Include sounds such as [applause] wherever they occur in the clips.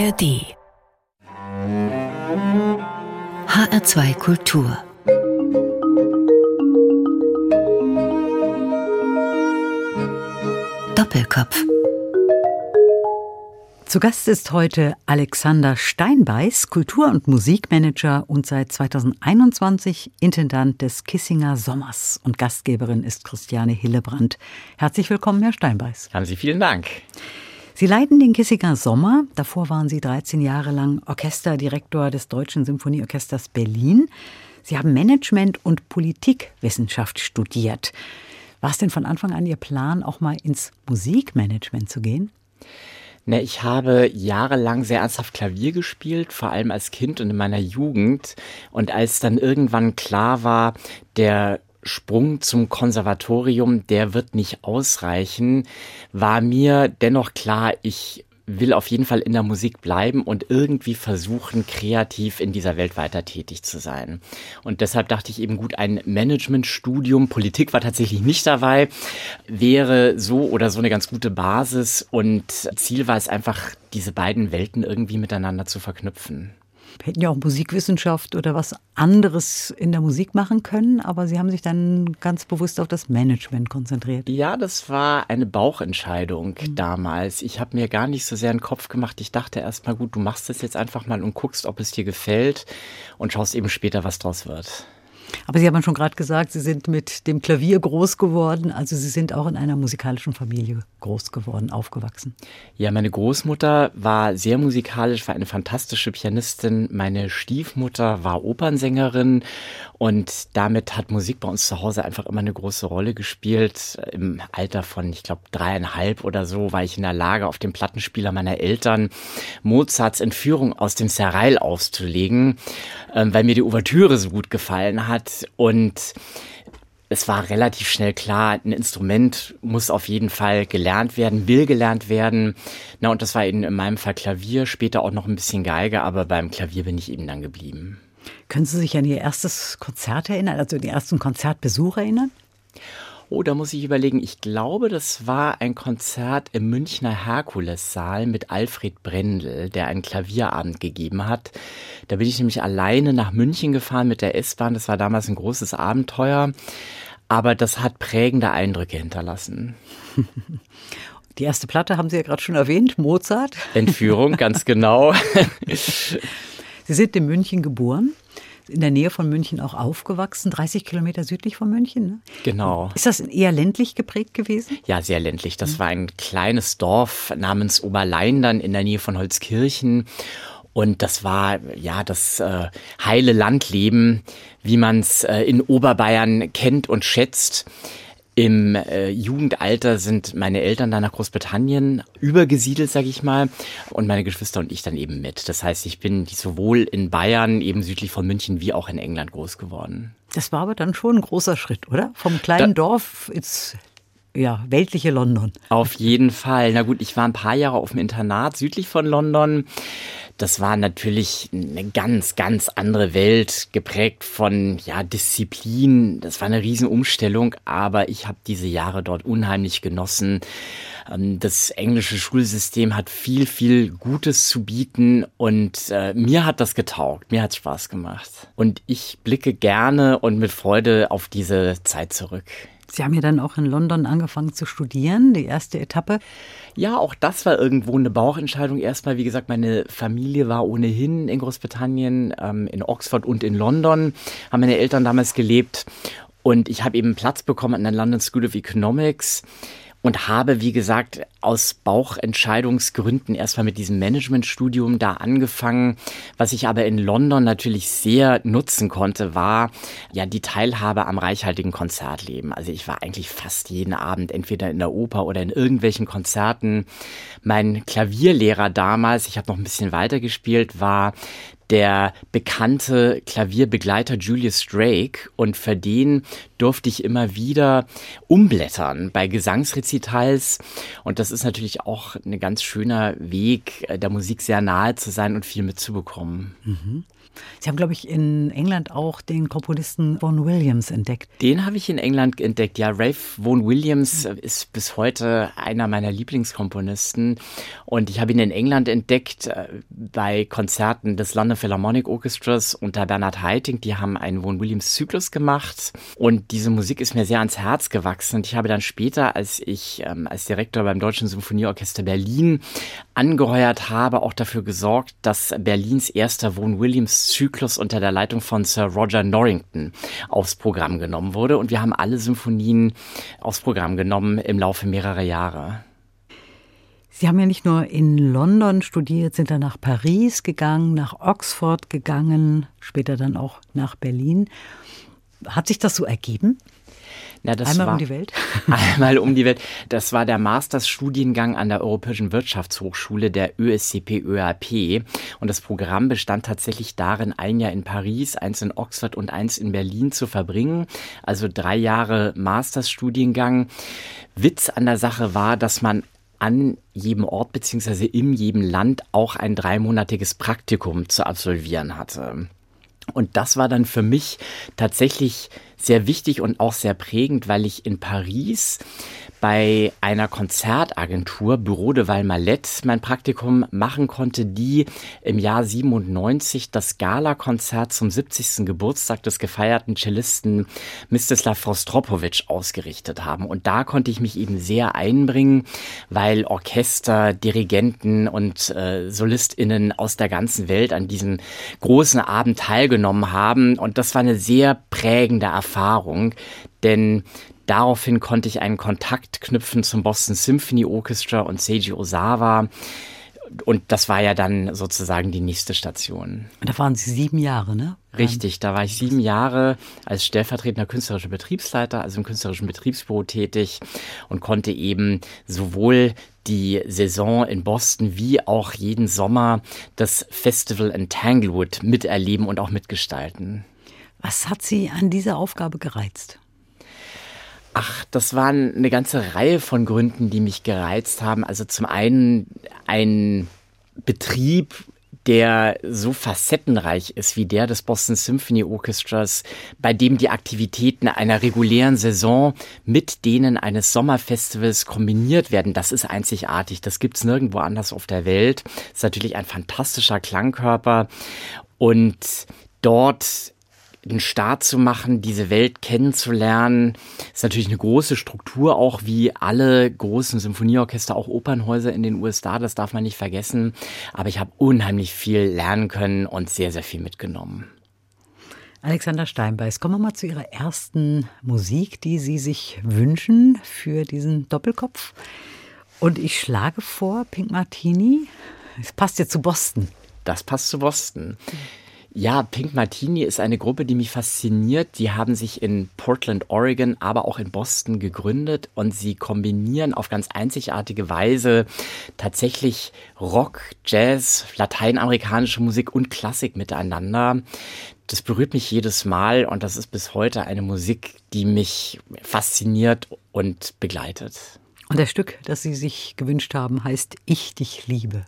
ARD HR2 Kultur Doppelkopf zu Gast ist heute Alexander Steinbeiß, Kultur- und Musikmanager und seit 2021 Intendant des Kissinger Sommers. Und Gastgeberin ist Christiane Hillebrand. Herzlich willkommen, Herr Steinbeiß. Haben Sie vielen Dank. Sie leiten den Kissinger Sommer. Davor waren Sie 13 Jahre lang Orchesterdirektor des Deutschen Symphonieorchesters Berlin. Sie haben Management und Politikwissenschaft studiert. War es denn von Anfang an Ihr Plan, auch mal ins Musikmanagement zu gehen? Ne, ich habe jahrelang sehr ernsthaft Klavier gespielt, vor allem als Kind und in meiner Jugend. Und als dann irgendwann klar war, der Sprung zum Konservatorium, der wird nicht ausreichen, war mir dennoch klar, ich will auf jeden Fall in der Musik bleiben und irgendwie versuchen, kreativ in dieser Welt weiter tätig zu sein. Und deshalb dachte ich eben gut, ein Managementstudium, Politik war tatsächlich nicht dabei, wäre so oder so eine ganz gute Basis. Und Ziel war es einfach, diese beiden Welten irgendwie miteinander zu verknüpfen hätten ja auch Musikwissenschaft oder was anderes in der Musik machen können, aber Sie haben sich dann ganz bewusst auf das Management konzentriert. Ja, das war eine Bauchentscheidung mhm. damals. Ich habe mir gar nicht so sehr einen Kopf gemacht. Ich dachte erst mal, gut, du machst das jetzt einfach mal und guckst, ob es dir gefällt und schaust eben später, was draus wird. Aber Sie haben schon gerade gesagt, Sie sind mit dem Klavier groß geworden. Also Sie sind auch in einer musikalischen Familie groß geworden, aufgewachsen. Ja, meine Großmutter war sehr musikalisch, war eine fantastische Pianistin. Meine Stiefmutter war Opernsängerin und damit hat Musik bei uns zu Hause einfach immer eine große Rolle gespielt. Im Alter von, ich glaube, dreieinhalb oder so war ich in der Lage, auf dem Plattenspieler meiner Eltern Mozarts Entführung aus dem Serail auszulegen, ähm, weil mir die Ouvertüre so gut gefallen hat. Und es war relativ schnell klar, ein Instrument muss auf jeden Fall gelernt werden, will gelernt werden. Na, und das war eben in meinem Fall Klavier, später auch noch ein bisschen Geige, aber beim Klavier bin ich eben dann geblieben. Können Sie sich an Ihr erstes Konzert erinnern, also den ersten Konzertbesuch erinnern? Oh, da muss ich überlegen. Ich glaube, das war ein Konzert im Münchner Herkulessaal mit Alfred Brendel, der einen Klavierabend gegeben hat. Da bin ich nämlich alleine nach München gefahren mit der S-Bahn. Das war damals ein großes Abenteuer. Aber das hat prägende Eindrücke hinterlassen. [laughs] Die erste Platte haben Sie ja gerade schon erwähnt, Mozart. Entführung, ganz genau. [laughs] [laughs] Sie sind in München geboren in der Nähe von München auch aufgewachsen, 30 Kilometer südlich von München. Ne? Genau. Ist das eher ländlich geprägt gewesen? Ja, sehr ländlich. Das mhm. war ein kleines Dorf namens Oberleindern in der Nähe von Holzkirchen. Und das war ja das äh, heile Landleben, wie man es äh, in Oberbayern kennt und schätzt. Im äh, Jugendalter sind meine Eltern dann nach Großbritannien übergesiedelt, sage ich mal, und meine Geschwister und ich dann eben mit. Das heißt, ich bin sowohl in Bayern, eben südlich von München, wie auch in England groß geworden. Das war aber dann schon ein großer Schritt, oder? Vom kleinen da Dorf ins ja, weltliche London. Auf jeden Fall. Na gut, ich war ein paar Jahre auf dem Internat südlich von London das war natürlich eine ganz, ganz andere Welt, geprägt von ja, Disziplin. Das war eine Riesenumstellung, aber ich habe diese Jahre dort unheimlich genossen. Ähm, das englische Schulsystem hat viel, viel Gutes zu bieten und äh, mir hat das getaugt, mir hat Spaß gemacht. Und ich blicke gerne und mit Freude auf diese Zeit zurück. Sie haben ja dann auch in London angefangen zu studieren, die erste Etappe. Ja, auch das war irgendwo eine Bauchentscheidung. Erstmal, wie gesagt, meine Familie war ohnehin in Großbritannien, ähm, in Oxford und in London, haben meine Eltern damals gelebt. Und ich habe eben Platz bekommen an der London School of Economics und habe, wie gesagt, aus Bauchentscheidungsgründen erstmal mit diesem Managementstudium da angefangen. Was ich aber in London natürlich sehr nutzen konnte, war ja die Teilhabe am reichhaltigen Konzertleben. Also ich war eigentlich fast jeden Abend entweder in der Oper oder in irgendwelchen Konzerten. Mein Klavierlehrer damals, ich habe noch ein bisschen weiter gespielt, war der bekannte Klavierbegleiter Julius Drake und für den durfte ich immer wieder umblättern bei Gesangsrezitals. Und das ist natürlich auch ein ganz schöner Weg, äh, der Musik sehr nahe zu sein und viel mitzubekommen. Mhm. Sie haben, glaube ich, in England auch den Komponisten Vaughan Williams entdeckt. Den habe ich in England entdeckt. Ja, Rafe Vaughan Williams ist bis heute einer meiner Lieblingskomponisten. Und ich habe ihn in England entdeckt äh, bei Konzerten des London Philharmonic Orchestras unter Bernard Haitink. Die haben einen Vaughan Williams Zyklus gemacht. Und diese Musik ist mir sehr ans Herz gewachsen. Und ich habe dann später, als ich ähm, als Direktor beim Deutschen Symphonieorchester Berlin angeheuert habe, auch dafür gesorgt, dass Berlins erster Vaughan Williams Zyklus unter der Leitung von Sir Roger Norrington aufs Programm genommen wurde. Und wir haben alle Symphonien aufs Programm genommen im Laufe mehrerer Jahre. Sie haben ja nicht nur in London studiert, sind dann nach Paris gegangen, nach Oxford gegangen, später dann auch nach Berlin. Hat sich das so ergeben? Na, einmal war, um die Welt? [laughs] einmal um die Welt. Das war der Masterstudiengang an der Europäischen Wirtschaftshochschule der ÖSCP ÖAP. Und das Programm bestand tatsächlich darin, ein Jahr in Paris, eins in Oxford und eins in Berlin zu verbringen. Also drei Jahre Masterstudiengang. Witz an der Sache war, dass man an jedem Ort beziehungsweise in jedem Land auch ein dreimonatiges Praktikum zu absolvieren hatte. Und das war dann für mich tatsächlich sehr wichtig und auch sehr prägend, weil ich in Paris bei einer Konzertagentur Bureau de Valmalet mein Praktikum machen konnte, die im Jahr 97 das Gala-Konzert zum 70. Geburtstag des gefeierten Cellisten Mstislav Rostropovich ausgerichtet haben. Und da konnte ich mich eben sehr einbringen, weil Orchester, Dirigenten und äh, SolistInnen aus der ganzen Welt an diesem großen Abend teilgenommen haben. Und das war eine sehr prägende Erfahrung, denn Daraufhin konnte ich einen Kontakt knüpfen zum Boston Symphony Orchestra und Seiji Osawa. Und das war ja dann sozusagen die nächste Station. Da waren Sie sieben Jahre, ne? Richtig, da war ich sieben Jahre als stellvertretender künstlerischer Betriebsleiter, also im künstlerischen Betriebsbüro tätig und konnte eben sowohl die Saison in Boston wie auch jeden Sommer das Festival in Tanglewood miterleben und auch mitgestalten. Was hat Sie an dieser Aufgabe gereizt? Ach, das waren eine ganze Reihe von Gründen, die mich gereizt haben. Also zum einen ein Betrieb, der so facettenreich ist wie der des Boston Symphony Orchestras, bei dem die Aktivitäten einer regulären Saison mit denen eines Sommerfestivals kombiniert werden. Das ist einzigartig. Das gibt's nirgendwo anders auf der Welt. Das ist natürlich ein fantastischer Klangkörper. Und dort einen Start zu machen, diese Welt kennenzulernen. Ist natürlich eine große Struktur, auch wie alle großen Symphonieorchester, auch Opernhäuser in den USA, das darf man nicht vergessen. Aber ich habe unheimlich viel lernen können und sehr, sehr viel mitgenommen. Alexander Steinbeiß, kommen wir mal zu Ihrer ersten Musik, die Sie sich wünschen für diesen Doppelkopf. Und ich schlage vor, Pink Martini, es passt ja zu Boston. Das passt zu Boston. Ja, Pink Martini ist eine Gruppe, die mich fasziniert. Die haben sich in Portland, Oregon, aber auch in Boston gegründet und sie kombinieren auf ganz einzigartige Weise tatsächlich Rock, Jazz, lateinamerikanische Musik und Klassik miteinander. Das berührt mich jedes Mal und das ist bis heute eine Musik, die mich fasziniert und begleitet. Und das Stück, das Sie sich gewünscht haben, heißt Ich dich liebe.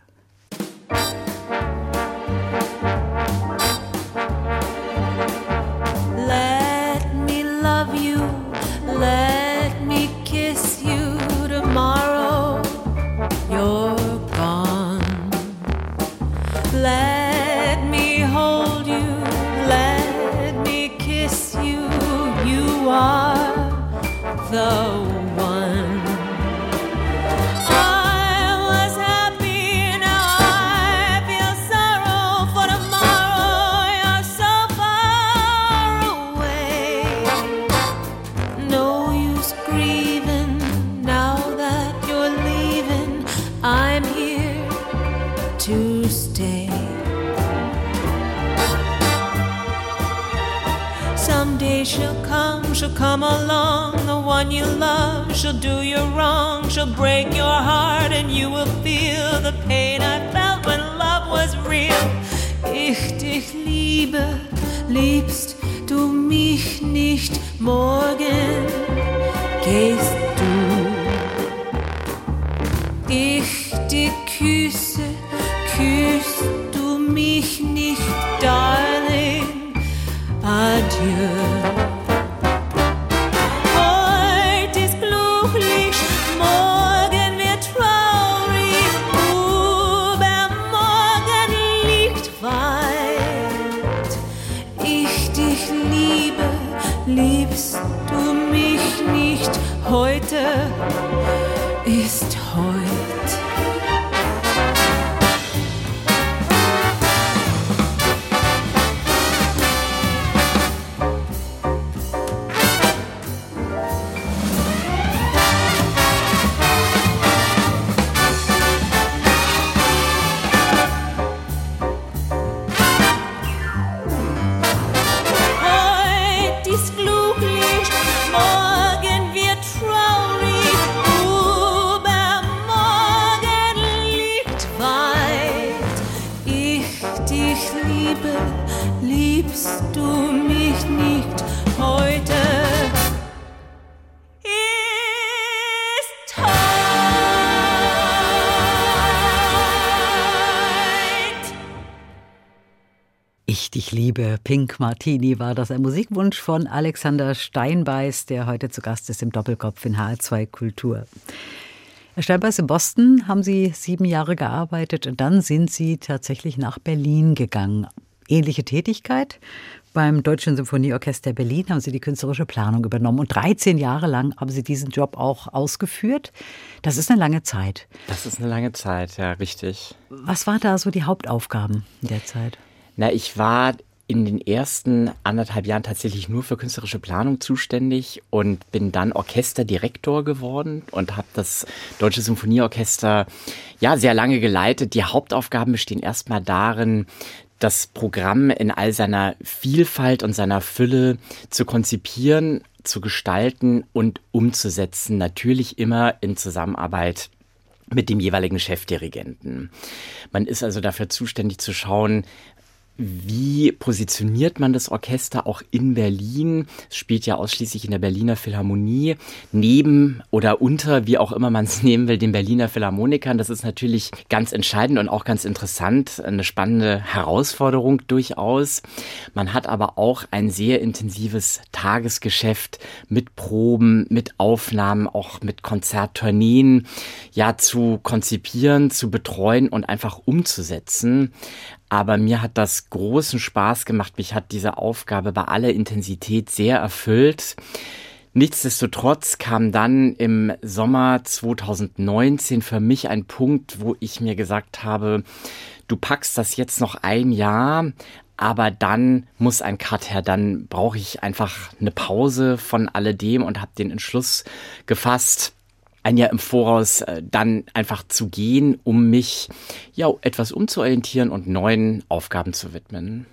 You love. She'll do you wrong, she'll break your heart, and you will Pink Martini war das ein Musikwunsch von Alexander Steinbeiß, der heute zu Gast ist im Doppelkopf in HR2 Kultur. Herr Steinbeiß, in Boston haben Sie sieben Jahre gearbeitet und dann sind Sie tatsächlich nach Berlin gegangen. Ähnliche Tätigkeit. Beim Deutschen Symphonieorchester Berlin haben Sie die künstlerische Planung übernommen und 13 Jahre lang haben Sie diesen Job auch ausgeführt. Das ist eine lange Zeit. Das ist eine lange Zeit, ja, richtig. Was waren da so die Hauptaufgaben in der Zeit? Na, ich war in den ersten anderthalb Jahren tatsächlich nur für künstlerische Planung zuständig und bin dann Orchesterdirektor geworden und habe das Deutsche Symphonieorchester ja sehr lange geleitet. Die Hauptaufgaben bestehen erstmal darin, das Programm in all seiner Vielfalt und seiner Fülle zu konzipieren, zu gestalten und umzusetzen. Natürlich immer in Zusammenarbeit mit dem jeweiligen Chefdirigenten. Man ist also dafür zuständig zu schauen, wie positioniert man das Orchester auch in Berlin? Es spielt ja ausschließlich in der Berliner Philharmonie, neben oder unter, wie auch immer man es [laughs] nehmen will, den Berliner Philharmonikern. Das ist natürlich ganz entscheidend und auch ganz interessant, eine spannende Herausforderung durchaus. Man hat aber auch ein sehr intensives Tagesgeschäft mit Proben, mit Aufnahmen, auch mit Konzerttourneen, ja, zu konzipieren, zu betreuen und einfach umzusetzen. Aber mir hat das großen Spaß gemacht. Mich hat diese Aufgabe bei aller Intensität sehr erfüllt. Nichtsdestotrotz kam dann im Sommer 2019 für mich ein Punkt, wo ich mir gesagt habe, du packst das jetzt noch ein Jahr, aber dann muss ein Cut her, dann brauche ich einfach eine Pause von alledem und habe den Entschluss gefasst, ein Jahr im Voraus äh, dann einfach zu gehen, um mich ja etwas umzuorientieren und neuen Aufgaben zu widmen.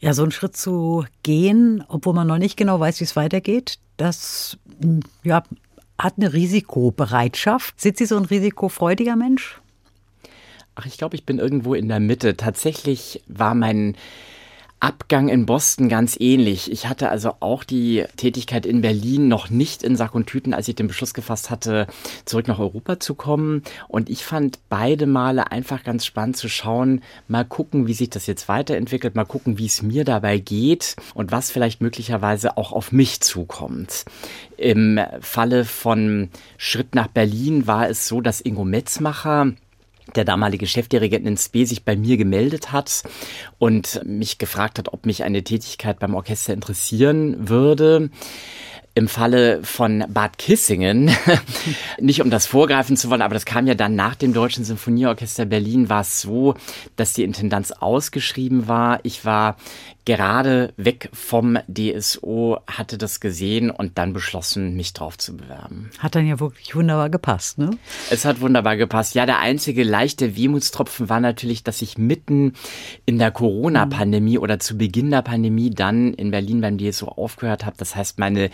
Ja, so einen Schritt zu gehen, obwohl man noch nicht genau weiß, wie es weitergeht, das ja, hat eine Risikobereitschaft. Sind Sie so ein risikofreudiger Mensch? Ach, ich glaube, ich bin irgendwo in der Mitte. Tatsächlich war mein Abgang in Boston ganz ähnlich. Ich hatte also auch die Tätigkeit in Berlin noch nicht in Sack und Tüten, als ich den Beschluss gefasst hatte, zurück nach Europa zu kommen. Und ich fand beide Male einfach ganz spannend zu schauen, mal gucken, wie sich das jetzt weiterentwickelt, mal gucken, wie es mir dabei geht und was vielleicht möglicherweise auch auf mich zukommt. Im Falle von Schritt nach Berlin war es so, dass Ingo Metzmacher der damalige Chefdirigent in SPE sich bei mir gemeldet hat und mich gefragt hat, ob mich eine Tätigkeit beim Orchester interessieren würde im Falle von Bad Kissingen, [laughs] nicht um das vorgreifen zu wollen, aber das kam ja dann nach dem Deutschen Sinfonieorchester Berlin, war es so, dass die Intendanz ausgeschrieben war. Ich war gerade weg vom DSO, hatte das gesehen und dann beschlossen, mich drauf zu bewerben. Hat dann ja wirklich wunderbar gepasst, ne? Es hat wunderbar gepasst. Ja, der einzige leichte Wehmutstropfen war natürlich, dass ich mitten in der Corona-Pandemie oder zu Beginn der Pandemie dann in Berlin beim DSO aufgehört habe. Das heißt, meine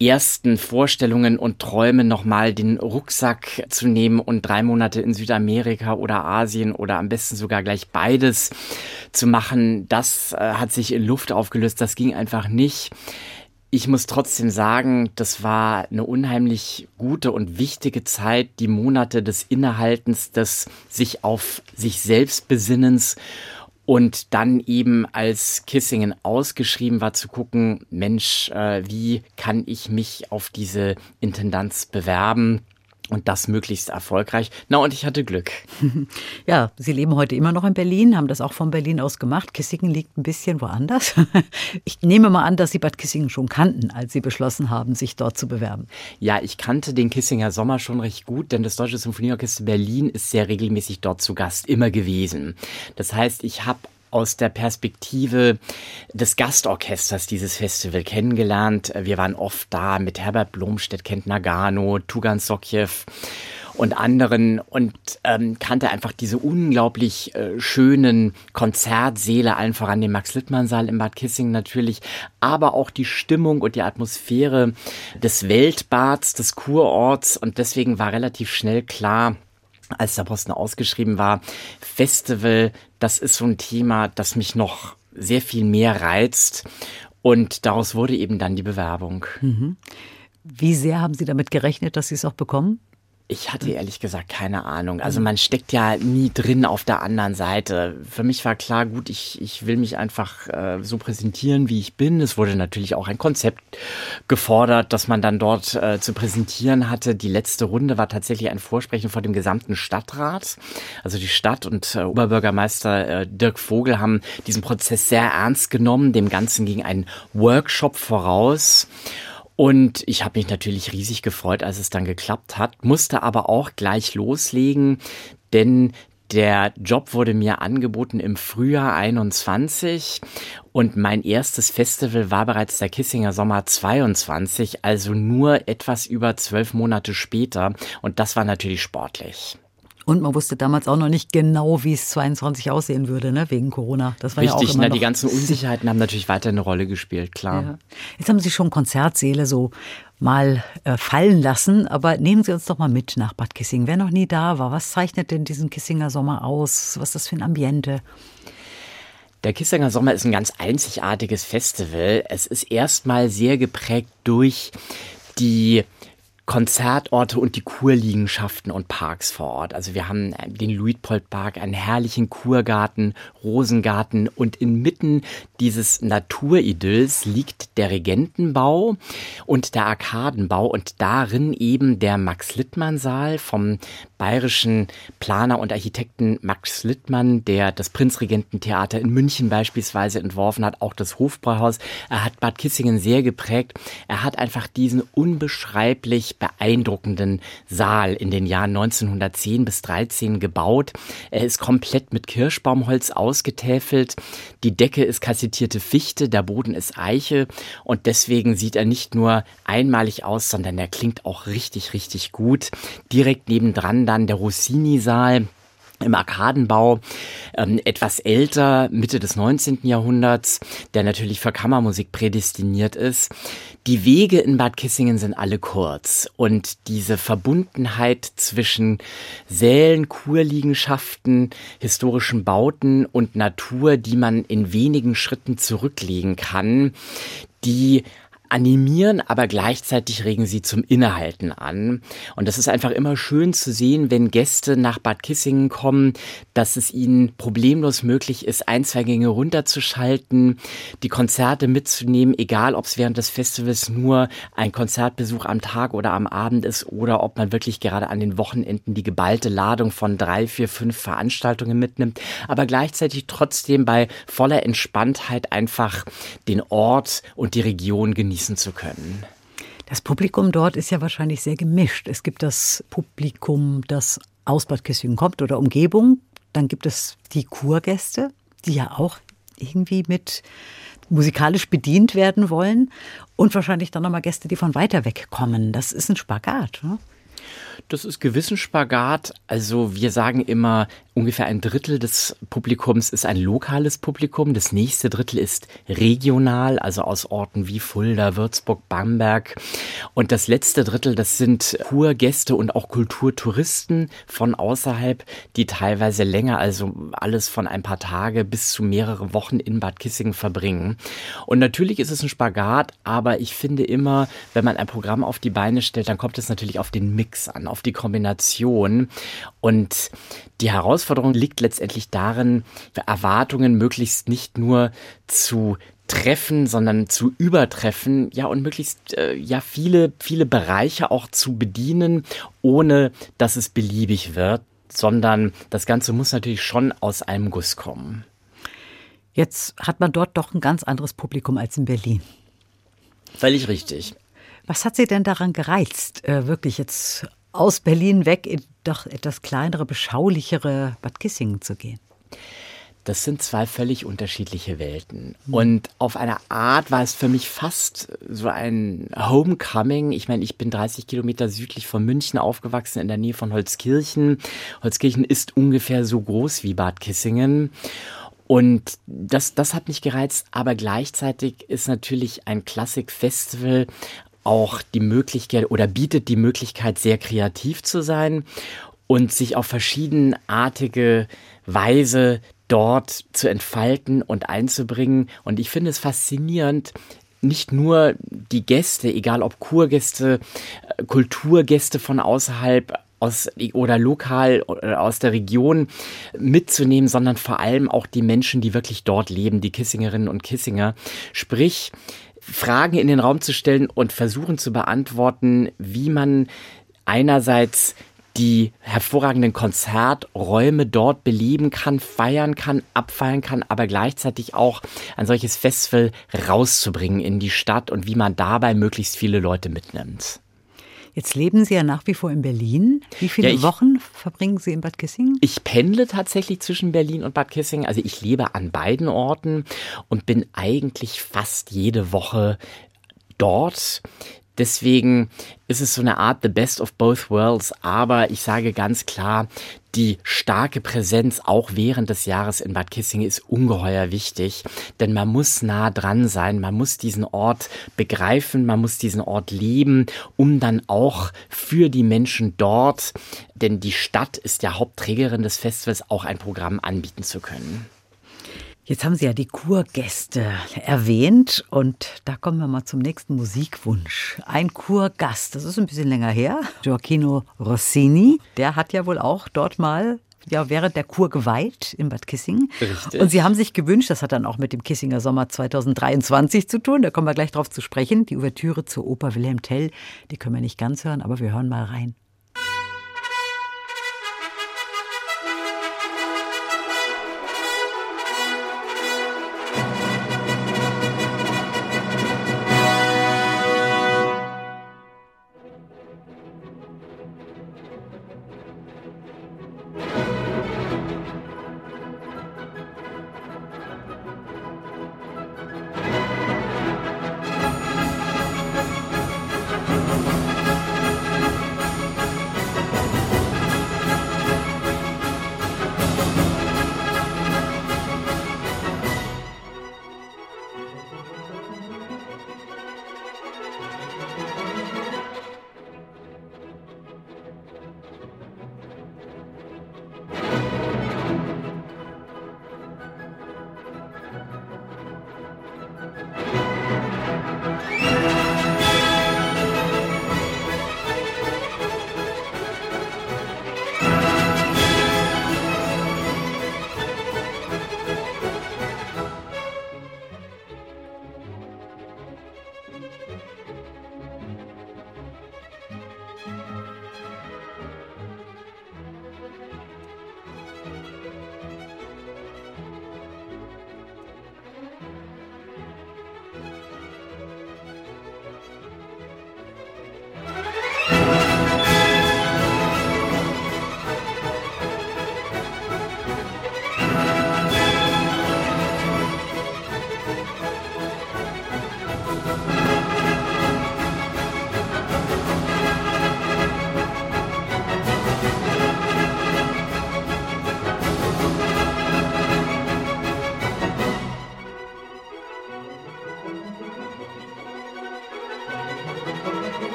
ersten Vorstellungen und Träumen nochmal den Rucksack zu nehmen und drei Monate in Südamerika oder Asien oder am besten sogar gleich beides zu machen, das äh, hat sich in Luft aufgelöst. Das ging einfach nicht. Ich muss trotzdem sagen, das war eine unheimlich gute und wichtige Zeit, die Monate des Innehaltens, des sich auf sich selbst besinnens und dann eben als Kissingen ausgeschrieben war zu gucken, Mensch, äh, wie kann ich mich auf diese Intendanz bewerben? Und das möglichst erfolgreich. Na, und ich hatte Glück. [laughs] Ja, Sie leben heute immer noch in Berlin, haben das auch von Berlin aus gemacht. Kissingen liegt ein bisschen woanders. [laughs] Ich nehme mal an, dass Sie Bad Kissingen schon kannten, als Sie beschlossen haben, sich dort zu bewerben. Ja, ich kannte den Kissinger Sommer schon recht gut, denn das Deutsche Symphonieorchester Berlin ist sehr regelmäßig dort zu Gast, immer gewesen. Das heißt, ich habe aus der Perspektive des Gastorchesters dieses Festival kennengelernt. Wir waren oft da mit Herbert Blomstedt, Kent Nagano, Tugan Sokjew und anderen und ähm, kannte einfach diese unglaublich äh, schönen Konzertsäle, einfach an dem Max-Littmann-Saal im Bad Kissing natürlich, aber auch die Stimmung und die Atmosphäre des Weltbads, des Kurorts und deswegen war relativ schnell klar, als der Posten ausgeschrieben war, Festival, das ist so ein Thema, das mich noch sehr viel mehr reizt. Und daraus wurde eben dann die Bewerbung. Mhm. Wie sehr haben Sie damit gerechnet, dass Sie es auch bekommen? Ich hatte ehrlich gesagt keine Ahnung. Also man steckt ja nie drin auf der anderen Seite. Für mich war klar, gut, ich, ich will mich einfach äh, so präsentieren, wie ich bin. Es wurde natürlich auch ein Konzept gefordert, das man dann dort äh, zu präsentieren hatte. Die letzte Runde war tatsächlich ein Vorsprechen vor dem gesamten Stadtrat. Also die Stadt und äh, Oberbürgermeister äh, Dirk Vogel haben diesen Prozess sehr ernst genommen. Dem Ganzen ging ein Workshop voraus. Und ich habe mich natürlich riesig gefreut, als es dann geklappt hat, musste aber auch gleich loslegen, denn der Job wurde mir angeboten im Frühjahr 21 und mein erstes Festival war bereits der Kissinger Sommer 22, also nur etwas über zwölf Monate später und das war natürlich sportlich. Und man wusste damals auch noch nicht genau, wie es 22 aussehen würde, ne, wegen Corona. Das war Richtig, ja auch immer ne, die ganzen Unsicherheiten haben natürlich weiter eine Rolle gespielt, klar. Ja. Jetzt haben Sie schon Konzertsäle so mal äh, fallen lassen, aber nehmen Sie uns doch mal mit nach Bad Kissing. Wer noch nie da war, was zeichnet denn diesen Kissinger Sommer aus? Was ist das für ein Ambiente? Der Kissinger Sommer ist ein ganz einzigartiges Festival. Es ist erstmal sehr geprägt durch die Konzertorte und die Kurliegenschaften und Parks vor Ort. Also wir haben äh, den Luitpoldpark, einen herrlichen Kurgarten, Rosengarten und inmitten dieses Naturidylls liegt der Regentenbau und der Arkadenbau und darin eben der Max-Littmann-Saal vom bayerischen Planer und Architekten Max Littmann, der das Prinzregententheater in München beispielsweise entworfen hat, auch das Hofbräuhaus. Er hat Bad Kissingen sehr geprägt. Er hat einfach diesen unbeschreiblich beeindruckenden Saal in den Jahren 1910 bis 13 gebaut. Er ist komplett mit Kirschbaumholz ausgetäfelt. Die Decke ist kassettierte Fichte, der Boden ist Eiche und deswegen sieht er nicht nur einmalig aus, sondern er klingt auch richtig, richtig gut. Direkt nebendran dann der Rossini-Saal, im Arkadenbau, ähm, etwas älter, Mitte des 19. Jahrhunderts, der natürlich für Kammermusik prädestiniert ist. Die Wege in Bad Kissingen sind alle kurz und diese Verbundenheit zwischen Sälen, Kurliegenschaften, historischen Bauten und Natur, die man in wenigen Schritten zurücklegen kann, die animieren, aber gleichzeitig regen sie zum Innehalten an. Und das ist einfach immer schön zu sehen, wenn Gäste nach Bad Kissingen kommen, dass es ihnen problemlos möglich ist, ein, zwei Gänge runterzuschalten, die Konzerte mitzunehmen, egal ob es während des Festivals nur ein Konzertbesuch am Tag oder am Abend ist oder ob man wirklich gerade an den Wochenenden die geballte Ladung von drei, vier, fünf Veranstaltungen mitnimmt, aber gleichzeitig trotzdem bei voller Entspanntheit einfach den Ort und die Region genießen genießen zu können. Das Publikum dort ist ja wahrscheinlich sehr gemischt. Es gibt das Publikum, das aus Bad Kissingen kommt oder Umgebung. Dann gibt es die Kurgäste, die ja auch irgendwie mit musikalisch bedient werden wollen. Und wahrscheinlich dann nochmal Gäste, die von weiter weg kommen. Das ist ein Spagat. Ne? Das ist gewissen Spagat. Also wir sagen immer, ungefähr ein Drittel des Publikums ist ein lokales Publikum, das nächste Drittel ist regional, also aus Orten wie Fulda, Würzburg, Bamberg. Und das letzte Drittel, das sind Kurgäste und auch Kulturtouristen von außerhalb, die teilweise länger, also alles von ein paar Tage bis zu mehrere Wochen in Bad Kissingen verbringen. Und natürlich ist es ein Spagat, aber ich finde immer, wenn man ein Programm auf die Beine stellt, dann kommt es natürlich auf den Mix an, auf die Kombination. Und die Herausforderung liegt letztendlich darin, Erwartungen möglichst nicht nur zu treffen, sondern zu übertreffen, ja, und möglichst äh, ja viele, viele Bereiche auch zu bedienen, ohne dass es beliebig wird, sondern das Ganze muss natürlich schon aus einem Guss kommen. Jetzt hat man dort doch ein ganz anderes Publikum als in Berlin. Völlig richtig. Was hat Sie denn daran gereizt, äh, wirklich jetzt aus Berlin weg in doch etwas kleinere, beschaulichere Bad Kissingen zu gehen? Das sind zwei völlig unterschiedliche Welten. Und auf eine Art war es für mich fast so ein Homecoming. Ich meine, ich bin 30 Kilometer südlich von München aufgewachsen, in der Nähe von Holzkirchen. Holzkirchen ist ungefähr so groß wie Bad Kissingen. Und das, das hat mich gereizt, aber gleichzeitig ist natürlich ein Klassik-Festival auch die Möglichkeit oder bietet die Möglichkeit, sehr kreativ zu sein und sich auf verschiedenartige Weise dort zu entfalten und einzubringen. Und ich finde es faszinierend, nicht nur die Gäste, egal ob Kurgäste, äh, Kulturgäste von außerhalb, aus oder lokal oder aus der Region mitzunehmen, sondern vor allem auch die Menschen, die wirklich dort leben, die Kissingerinnen und Kissinger. Sprich, Fragen in den Raum zu stellen und versuchen zu beantworten, wie man einerseits die hervorragenden Konzerträume dort beleben kann, feiern kann, abfeiern kann, aber gleichzeitig auch ein solches Festival rauszubringen in die Stadt und wie man dabei möglichst viele Leute mitnimmt. Jetzt leben Sie ja nach wie vor in Berlin. Wie viele ja, ich, Wochen verbringen Sie in Bad Kissingen? Ich pendle tatsächlich zwischen Berlin und Bad Kissingen. Also ich lebe an beiden Orten und bin eigentlich fast jede Woche dort. Deswegen ist es so eine Art The Best of Both Worlds. Aber ich sage ganz klar, die starke Präsenz auch während des Jahres in Bad Kissingen ist ungeheuer wichtig, denn man muss nah dran sein, man muss diesen Ort begreifen, man muss diesen Ort leben, um dann auch für die Menschen dort, denn die Stadt ist ja Hauptträgerin des Festivals, auch ein Programm anbieten zu können. Jetzt haben Sie ja die Kurgäste erwähnt und da kommen wir mal zum nächsten Musikwunsch. Ein Kurgast, das ist ein bisschen länger her, Gioacchino Rossini, der hat ja wohl auch dort mal ja, während der Kur geweiht in Bad Kissing. Richtig. Und Sie haben sich gewünscht, das hat dann auch mit dem Kissinger Sommer 2023 zu tun, da kommen wir gleich drauf zu sprechen, die Ouvertüre zur Oper Wilhelm Tell, die können wir nicht ganz hören, aber wir hören mal rein.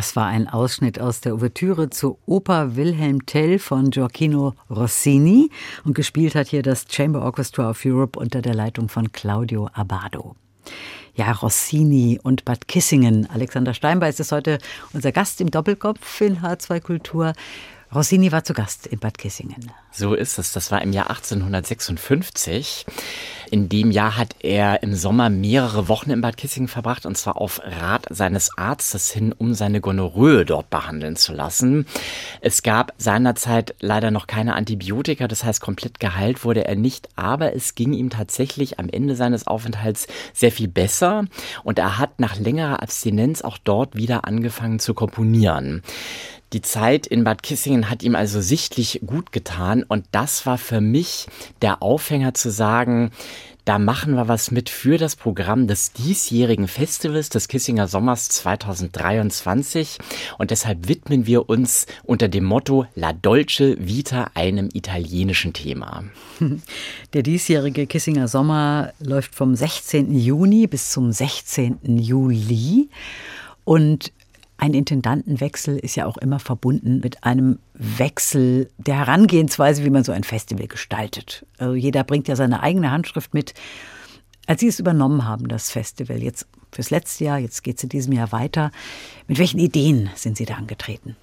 Das war ein Ausschnitt aus der Ouvertüre zur Oper Wilhelm Tell von Gioacchino Rossini und gespielt hat hier das Chamber Orchestra of Europe unter der Leitung von Claudio Abado. Ja, Rossini und Bad Kissingen. Alexander Steinbeiß ist heute unser Gast im Doppelkopf in H2 Kultur. Rossini war zu Gast in Bad Kissingen. So ist es. Das war im Jahr 1856. In dem Jahr hat er im Sommer mehrere Wochen in Bad Kissingen verbracht und zwar auf Rat seines Arztes hin, um seine Gonorrhoe dort behandeln zu lassen. Es gab seinerzeit leider noch keine Antibiotika, das heißt komplett geheilt wurde er nicht, aber es ging ihm tatsächlich am Ende seines Aufenthalts sehr viel besser und er hat nach längerer Abstinenz auch dort wieder angefangen zu komponieren. Die Zeit in Bad Kissingen hat ihm also sichtlich gut getan und das war für mich der Aufhänger zu sagen, da machen wir was mit für das Programm des diesjährigen Festivals des Kissinger Sommers 2023 und deshalb widmen wir uns unter dem Motto La Dolce Vita einem italienischen Thema. [laughs] Der diesjährige Kissinger Sommer läuft vom 16. Juni bis zum 16. Juli und ein Intendantenwechsel ist ja auch immer verbunden mit einem Wechsel der Herangehensweise, wie man so ein Festival gestaltet. Also jeder bringt ja seine eigene Handschrift mit. Als Sie es übernommen haben, das Festival, jetzt fürs letzte Jahr, jetzt geht es in diesem Jahr weiter, mit welchen Ideen sind Sie da angetreten?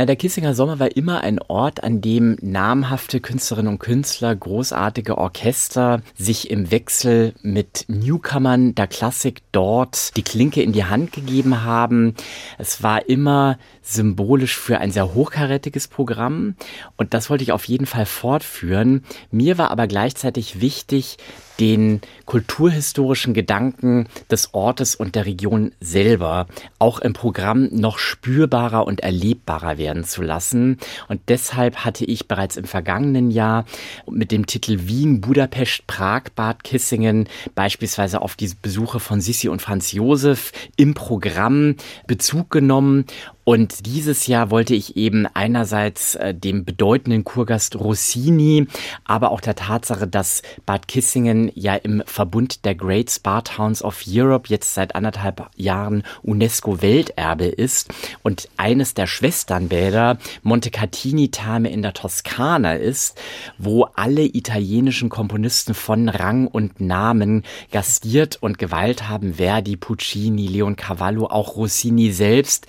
Na, der Kissinger Sommer war immer ein Ort, an dem namhafte Künstlerinnen und Künstler, großartige Orchester sich im Wechsel mit Newcomern der Klassik dort die Klinke in die Hand gegeben haben. Es war immer symbolisch für ein sehr hochkarätiges Programm und das wollte ich auf jeden Fall fortführen. Mir war aber gleichzeitig wichtig, den kulturhistorischen Gedanken des Ortes und der Region selber auch im Programm noch spürbarer und erlebbarer werden zu lassen. Und deshalb hatte ich bereits im vergangenen Jahr mit dem Titel Wien, Budapest, Prag, Bad Kissingen beispielsweise auf die Besuche von Sissi und Franz Josef im Programm Bezug genommen und dieses Jahr wollte ich eben einerseits äh, dem bedeutenden Kurgast Rossini, aber auch der Tatsache, dass Bad Kissingen ja im Verbund der Great Spa Towns of Europe jetzt seit anderthalb Jahren UNESCO-Welterbe ist und eines der Schwesternbäder Montecatini Therme in der Toskana ist, wo alle italienischen Komponisten von Rang und Namen gastiert und geweilt haben. Verdi, Puccini, Leon Cavallo, auch Rossini selbst.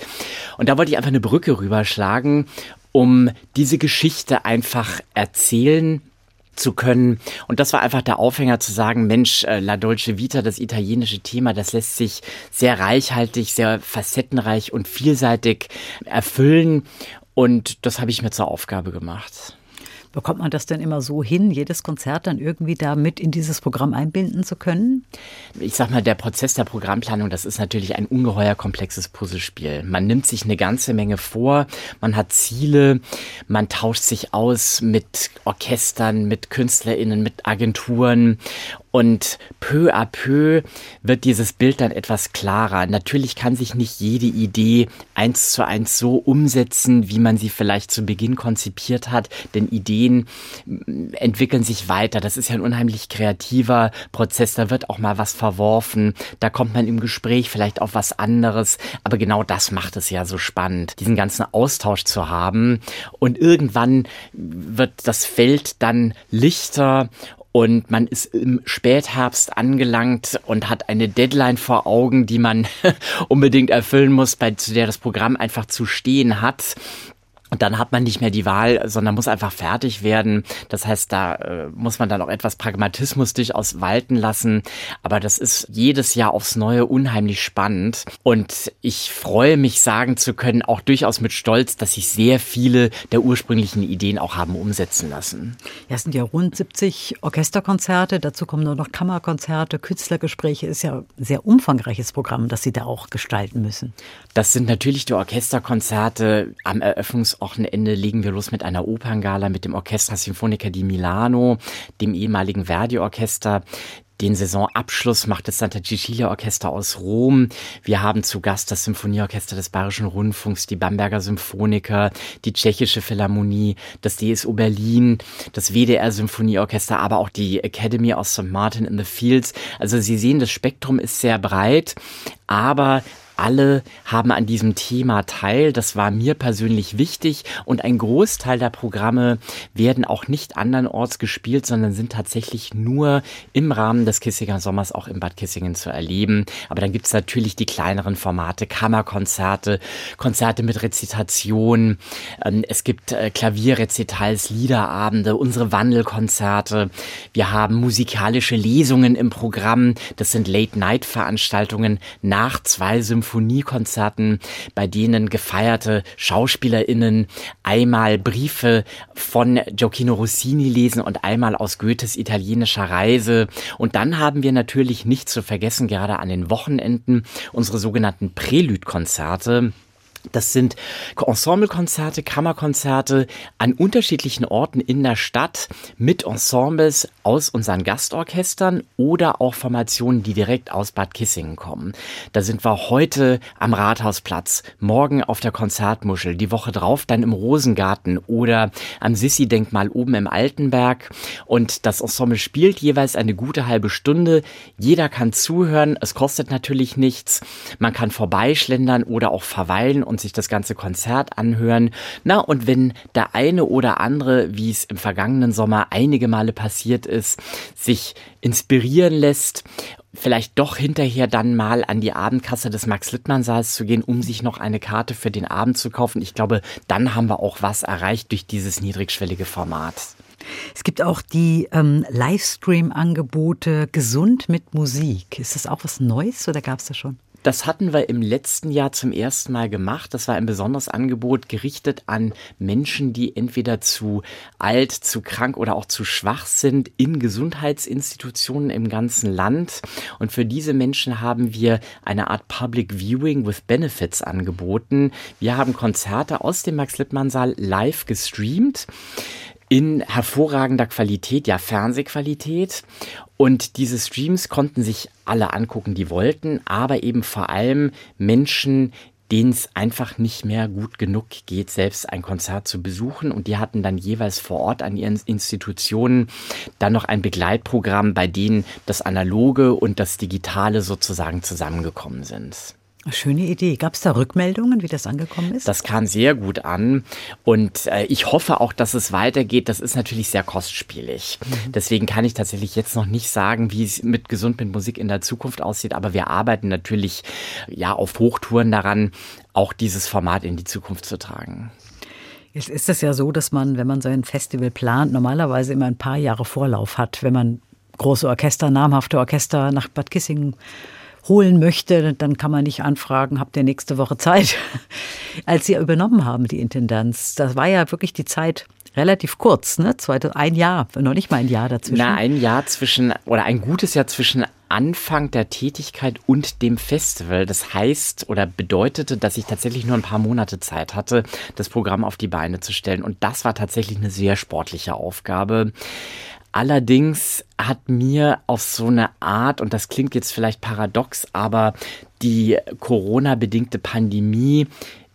Und da wollte ich einfach eine Brücke rüberschlagen, um diese Geschichte einfach erzählen zu können. Und das war einfach der Aufhänger zu sagen, Mensch, äh, La Dolce Vita, das italienische Thema, das lässt sich sehr reichhaltig, sehr facettenreich und vielseitig erfüllen. Und das habe ich mir zur Aufgabe gemacht. Bekommt man das denn immer so hin, jedes Konzert dann irgendwie da mit in dieses Programm einbinden zu können? Ich sag mal, der Prozess der Programmplanung, das ist natürlich ein ungeheuer komplexes Puzzlespiel. Man nimmt sich eine ganze Menge vor, man hat Ziele, man tauscht sich aus mit Orchestern, mit KünstlerInnen, mit Agenturen und peu à peu wird dieses Bild dann etwas klarer. Natürlich kann sich nicht jede Idee eins zu eins so umsetzen, wie man sie vielleicht zu Beginn konzipiert hat, denn Ideen mm, entwickeln sich weiter. Das ist ja ein unheimlich kreativer Prozess. Da wird auch mal was verworfen. Da kommt man im Gespräch vielleicht auf was anderes. Aber genau das macht es ja so spannend, diesen ganzen Austausch zu haben. Und irgendwann wird das Feld dann lichter und man ist im Spätherbst angelangt und hat eine Deadline vor Augen, die man [laughs] unbedingt erfüllen muss, bei der das Programm einfach zu stehen hat. Und dann hat man nicht mehr die Wahl, sondern muss einfach fertig werden. Das heißt, da äh, muss man dann auch etwas Pragmatismus durchaus walten lassen. Aber das ist jedes Jahr aufs Neue unheimlich spannend. Und ich freue mich sagen zu können, auch durchaus mit Stolz, dass sich sehr viele der ursprünglichen Ideen auch haben umsetzen lassen. Ja, es sind ja rund 70 Orchesterkonzerte. Dazu kommen nur noch Kammerkonzerte, Künstlergespräche. Ist ja ein sehr umfangreiches Programm, das Sie da auch gestalten müssen. Das sind natürlich die Orchesterkonzerte am Eröffnungs Wochenende legen wir los mit einer Operngala mit dem Orchestra Sinfonica di Milano, dem ehemaligen Verdi-Orchester. Den Saisonabschluss macht das Santa Cecilia Orchester aus Rom. Wir haben zu Gast das Symphonieorchester des Bayerischen Rundfunks, die Bamberger Symphoniker, die Tschechische Philharmonie, das DSO Berlin, das WDR Symphonieorchester, aber auch die Academy aus St. Martin in the Fields. Also Sie sehen, das Spektrum ist sehr breit, aber alle haben an diesem Thema teil. Das war mir persönlich wichtig und ein Großteil der Programme werden auch nicht andernorts gespielt, sondern sind tatsächlich nur im Rahmen des Kissinger Sommers auch im Bad Kissingen zu erleben. Aber dann gibt's natürlich die kleineren Formate, Kammerkonzerte, Konzerte mit Rezitation, ähm, es gibt äh, Klavierrezitals, Liederabende, unsere Wandelkonzerte. Wir haben musikalische Lesungen im Programm. Das sind Late-Night-Veranstaltungen nach zwei Symphoniekonzerten, bei denen gefeierte SchauspielerInnen einmal Briefe von Gioacchino Rossini lesen und einmal aus Goethes italienischer Reise. Und dann haben wir natürlich nicht zu vergessen, gerade an den Wochenenden, unsere sogenannten Präludkonzerte. Das sind Ensemblekonzerte, Kammerkonzerte an unterschiedlichen Orten in der Stadt mit Ensembles aus unseren Gastorchestern oder auch Formationen, die direkt aus Bad Kissingen kommen. Da sind wir heute am Rathausplatz, morgen auf der Konzertmuschel, die Woche drauf dann im Rosengarten oder am Sissi-Denkmal oben im Altenberg. Und das Ensemble spielt jeweils eine gute halbe Stunde. Jeder kann zuhören, es kostet natürlich nichts. Man kann vorbeischlendern oder auch verweilen und sich das ganze Konzert anhören. Na, und wenn der eine oder andere, wie es im vergangenen Sommer einige Male passiert ist, sich inspirieren lässt vielleicht doch hinterher dann mal an die Abendkasse des Max-Littmann-Saals zu gehen, um sich noch eine Karte für den Abend zu kaufen. Ich glaube, dann haben wir auch was erreicht durch dieses niedrigschwellige Format. Es gibt auch die ähm, Livestream-Angebote Gesund mit Musik. Ist das auch was Neues oder gab es das schon? Das hatten wir im letzten Jahr zum ersten Mal gemacht. Das war ein besonderes Angebot gerichtet an Menschen, die entweder zu alt, zu krank oder auch zu schwach sind in Gesundheitsinstitutionen im ganzen Land. Und für diese Menschen haben wir eine Art Public Viewing with Benefits angeboten. Wir haben Konzerte aus dem Max-Littmann-Saal live gestreamt in hervorragender Qualität, ja Fernsehqualität. Und diese Streams konnten sich alle angucken, die wollten, aber eben vor allem Menschen, denen es einfach nicht mehr gut genug geht, selbst ein Konzert zu besuchen. Und die hatten dann jeweils vor Ort an ihren Institutionen dann noch ein Begleitprogramm, bei denen das Analoge und das Digitale sozusagen zusammengekommen sind. Schöne Idee. Gab es da Rückmeldungen, wie das angekommen ist? Das kam sehr gut an und äh, ich hoffe auch, dass es weitergeht. Das ist natürlich sehr kostspielig. Mhm. Deswegen kann ich tatsächlich jetzt noch nicht sagen, wie es mit Gesund mit Musik in der Zukunft aussieht, aber wir arbeiten natürlich ja auf Hochtouren daran, auch dieses Format in die Zukunft zu tragen. Jetzt ist es ja so, dass man, wenn man so ein Festival plant, normalerweise immer ein paar Jahre Vorlauf hat, wenn man große Orchester, namhafte Orchester nach Bad Kissingen holen möchte, dann kann man nicht anfragen, habt ihr nächste Woche Zeit? [laughs] Als Sie übernommen haben, die Intendanz, das war ja wirklich die Zeit relativ kurz, ne? Ein Jahr, noch nicht mal ein Jahr dazwischen. Na, ein Jahr zwischen, oder ein gutes Jahr zwischen Anfang der Tätigkeit und dem Festival. Das heißt oder bedeutete, dass ich tatsächlich nur ein paar Monate Zeit hatte, das Programm auf die Beine zu stellen. Und das war tatsächlich eine sehr sportliche Aufgabe. Allerdings hat mir auf so eine Art, und das klingt jetzt vielleicht paradox, aber die Corona-bedingte Pandemie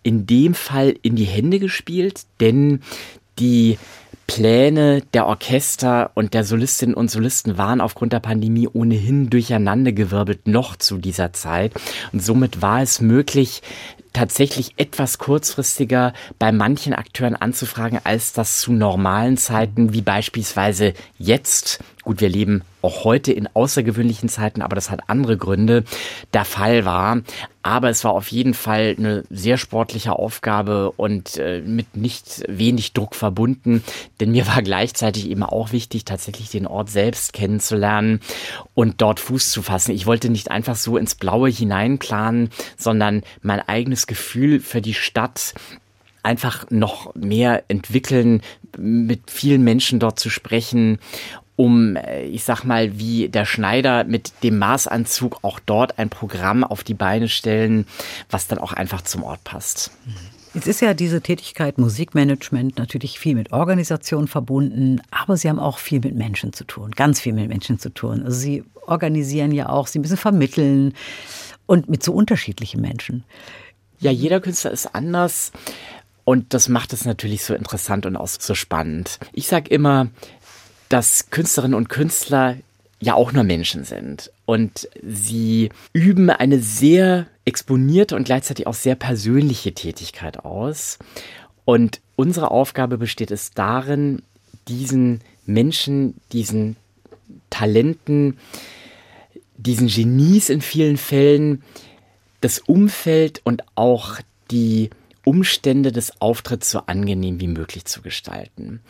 in dem Fall in die Hände gespielt, denn die Pläne der Orchester und der Solistinnen und Solisten waren aufgrund der Pandemie ohnehin durcheinandergewirbelt noch zu dieser Zeit. Und somit war es möglich, tatsächlich etwas kurzfristiger bei manchen Akteuren anzufragen, als das zu normalen Zeiten, wie beispielsweise jetzt gut, wir leben auch heute in außergewöhnlichen Zeiten, aber das hat andere Gründe, der Fall war. Aber es war auf jeden Fall eine sehr sportliche Aufgabe und äh, mit nicht wenig Druck verbunden, denn mir war gleichzeitig eben auch wichtig, tatsächlich den Ort selbst kennenzulernen und dort Fuß zu fassen. Ich wollte nicht einfach so ins Blaue hineinplanen, sondern mein eigenes Gefühl für die Stadt einfach noch mehr entwickeln, mit vielen Menschen dort zu sprechen um, äh, ich sag mal, wie der Schneider mit dem Maßanzug auch dort ein Programm auf die Beine stellen, was dann auch einfach zum Ort passt. Jetzt ist ja diese Tätigkeit Musikmanagement natürlich viel mit Organisation verbunden, aber Sie haben auch viel mit Menschen zu tun, ganz viel mit Menschen zu tun. Also Sie organisieren ja auch, Sie müssen vermitteln und mit so unterschiedlichen Menschen. Ja, jeder Künstler ist anders. Und das macht es natürlich so interessant und auch so spannend. Ich sage immer, dass Künstlerinnen und Künstler ja auch nur Menschen sind. Und sie üben eine sehr exponierte und gleichzeitig auch sehr persönliche Tätigkeit aus. Und unsere Aufgabe besteht es darin, diesen Menschen, diesen Talenten, diesen Genies in vielen Fällen das Umfeld und auch die Umstände des Auftritts so angenehm wie möglich zu gestalten.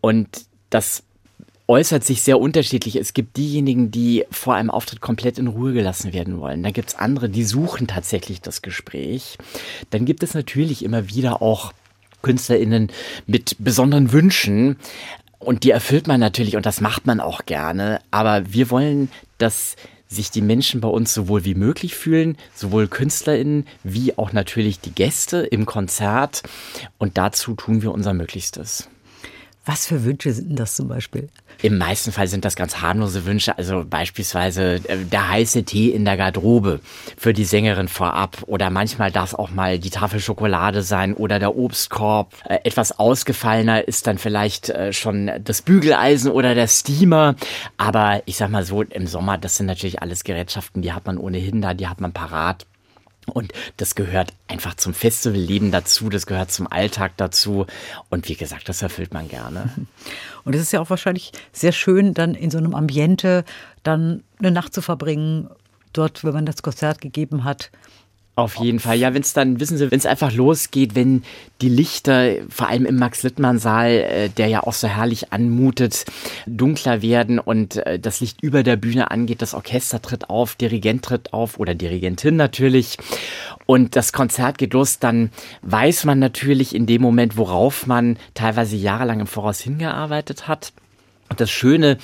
Und das äußert sich sehr unterschiedlich. Es gibt diejenigen, die vor einem Auftritt komplett in Ruhe gelassen werden wollen. Dann gibt es andere, die suchen tatsächlich das Gespräch. Dann gibt es natürlich immer wieder auch KünstlerInnen mit besonderen Wünschen. Und die erfüllt man natürlich und das macht man auch gerne. Aber wir wollen, dass sich die Menschen bei uns sowohl wie möglich fühlen, sowohl KünstlerInnen wie auch natürlich die Gäste im Konzert. Und dazu tun wir unser Möglichstes. Was für Wünsche sind das zum Beispiel? Im meisten Fall sind das ganz harmlose Wünsche, also beispielsweise äh, der heiße Tee in der Garderobe für die Sängerin vorab oder manchmal darf auch mal die Tafel Schokolade sein oder der Obstkorb. Äh, etwas ausgefallener ist dann vielleicht äh, schon das Bügeleisen oder der Steamer, aber ich sag mal so, im Sommer, das sind natürlich alles Gerätschaften, die hat man ohnehin da, die hat man parat. Und das gehört einfach zum Festivalleben dazu, das gehört zum Alltag dazu. Und wie gesagt, das erfüllt man gerne. [laughs] Und es ist ja auch wahrscheinlich sehr schön, dann in so einem Ambiente dann eine Nacht zu verbringen, dort, wenn man das Konzert gegeben hat. Auf jeden Fall. Ja, wenn es dann, wissen Sie, wenn es einfach losgeht, wenn die Lichter, vor allem im Max-Littmann-Saal, äh, der ja auch so herrlich anmutet, dunkler werden und äh, das Licht über der Bühne angeht, das Orchester tritt auf, Dirigent tritt auf oder Dirigentin natürlich und das Konzert geht los, dann weiß man natürlich in dem Moment, worauf man teilweise jahrelang im Voraus hingearbeitet hat. Und das Schöne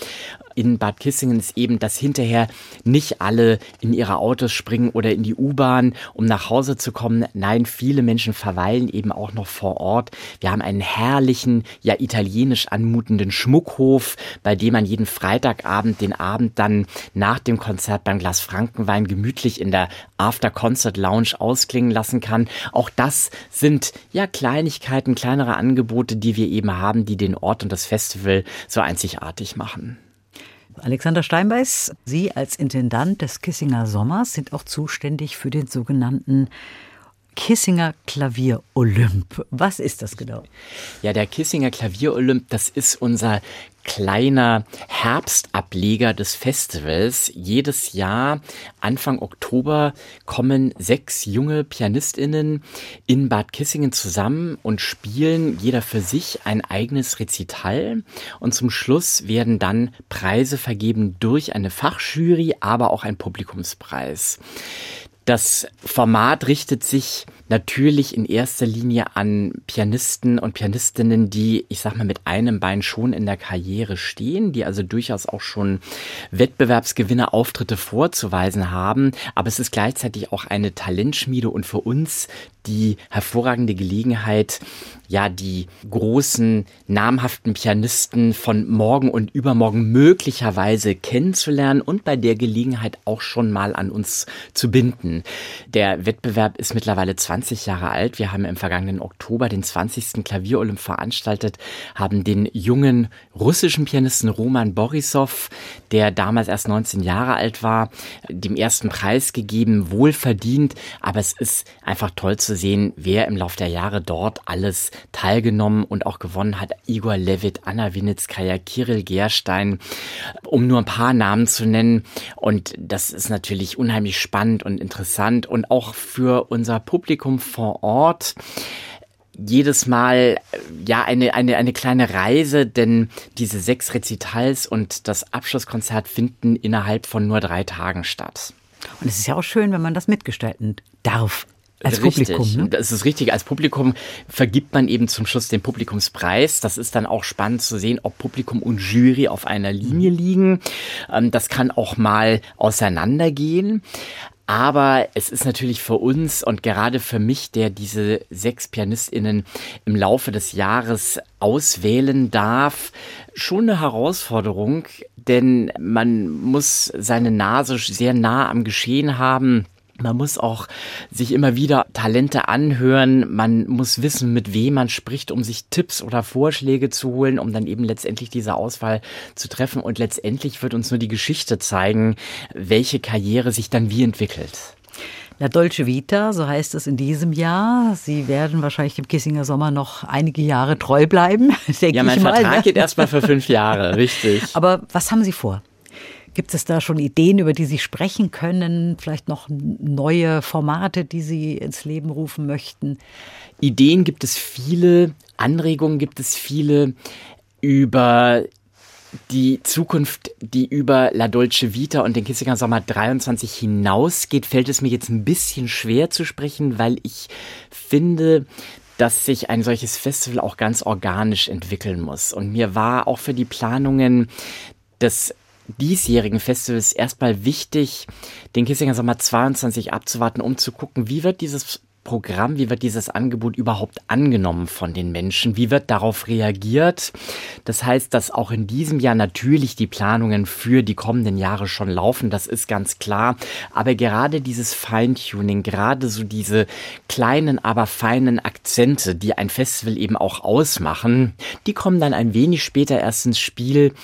in Bad Kissingen ist eben, dass hinterher nicht alle in ihre Autos springen oder in die U-Bahn, um nach Hause zu kommen. Nein, viele Menschen verweilen eben auch noch vor Ort. Wir haben einen herrlichen, ja italienisch anmutenden Schmuckhof, bei dem man jeden Freitagabend den Abend dann nach dem Konzert beim Glas Frankenwein gemütlich in der After-Concert Lounge ausklingen lassen kann. Auch das sind ja Kleinigkeiten, kleinere Angebote, die wir eben haben, die den Ort und das Festival so einzigartig machen. Alexander Steinbeiß, Sie als Intendant des Kissinger Sommers sind auch zuständig für den sogenannten Kissinger Klavier Olymp. Was ist das genau? Ja, der Kissinger Klavier Olymp, das ist unser kleiner Herbstableger des Festivals. Jedes Jahr, Anfang Oktober, kommen sechs junge PianistInnen in Bad Kissingen zusammen und spielen jeder für sich ein eigenes Rezital. Und zum Schluss werden dann Preise vergeben durch eine Fachjury, aber auch ein Publikumspreis. Das Format richtet sich natürlich in erster Linie an Pianisten und Pianistinnen, die, ich sag mal, mit einem Bein schon in der Karriere stehen, die also durchaus auch schon Wettbewerbsgewinner Auftritte vorzuweisen haben. Aber es ist gleichzeitig auch eine Talentschmiede und für uns die hervorragende Gelegenheit, ja, die großen, namhaften Pianisten von morgen und übermorgen möglicherweise kennenzulernen und bei der Gelegenheit auch schon mal an uns zu binden. Der Wettbewerb ist mittlerweile 20 20 Jahre alt. Wir haben im vergangenen Oktober den 20. Klavierolymp veranstaltet, haben den jungen russischen Pianisten Roman Borisov, der damals erst 19 Jahre alt war, dem ersten Preis gegeben, wohlverdient. Aber es ist einfach toll zu sehen, wer im Laufe der Jahre dort alles teilgenommen und auch gewonnen hat. Igor Levit, Anna Winitskaya, Kirill Gerstein, um nur ein paar Namen zu nennen. Und das ist natürlich unheimlich spannend und interessant und auch für unser Publikum Publikum vor Ort jedes Mal ja eine, eine, eine kleine Reise, denn diese sechs Rezitals und das Abschlusskonzert finden innerhalb von nur drei Tagen statt. Und es ist ja auch schön, wenn man das mitgestalten darf. Als richtig. Publikum. Ne? Das ist richtig. Als Publikum vergibt man eben zum Schluss den Publikumspreis. Das ist dann auch spannend zu sehen, ob Publikum und Jury auf einer Linie liegen. Ähm, das kann auch mal auseinandergehen. Aber es ist natürlich für uns und gerade für mich, der diese sechs PianistInnen im Laufe des Jahres auswählen darf, schon eine Herausforderung, denn man muss seine Nase sehr nah am Geschehen haben. Man muss auch sich immer wieder Talente anhören. Man muss wissen, mit wem man spricht, um sich Tipps oder Vorschläge zu holen, um dann eben letztendlich diese Auswahl zu treffen. Und letztendlich wird uns nur die Geschichte zeigen, welche Karriere sich dann wie entwickelt. La Dolce Vita, so heißt es in diesem Jahr. Sie werden wahrscheinlich dem Kissinger Sommer noch einige Jahre treu bleiben, [laughs] denke ja, mein ich mal. Vertrag ne? geht erstmal für fünf Jahre, richtig. Aber was haben Sie vor? Gibt es da schon Ideen, über die Sie sprechen können? Vielleicht noch neue Formate, die Sie ins Leben rufen möchten? Ideen gibt es viele, Anregungen gibt es viele über die Zukunft, die über La Dolce Vita und den Kissinger Sommer 23 hinausgeht, fällt es mir jetzt ein bisschen schwer zu sprechen, weil ich finde, dass sich ein solches Festival auch ganz organisch entwickeln muss. Und mir war auch für die Planungen des diesjährigen Festivals erstmal wichtig, den Kissinger Sommer 22 abzuwarten, um zu gucken, wie wird dieses Programm, wie wird dieses Angebot überhaupt angenommen von den Menschen? Wie wird darauf reagiert? Das heißt, dass auch in diesem Jahr natürlich die Planungen für die kommenden Jahre schon laufen, das ist ganz klar. Aber gerade dieses Feintuning, gerade so diese kleinen, aber feinen Akzente, die ein Festival eben auch ausmachen, die kommen dann ein wenig später erst ins Spiel.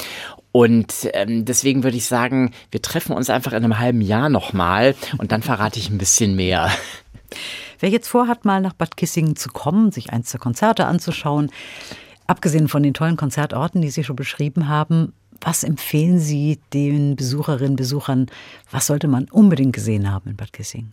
Und ähm, deswegen würde ich sagen, wir treffen uns einfach in einem halben Jahr nochmal und dann verrate ich ein bisschen mehr. Wer jetzt vorhat, mal nach Bad Kissingen zu kommen, sich eins der Konzerte anzuschauen, abgesehen von den tollen Konzertorten, die Sie schon beschrieben haben, was empfehlen Sie den Besucherinnen, Besuchern? Was sollte man unbedingt gesehen haben in Bad Kissingen?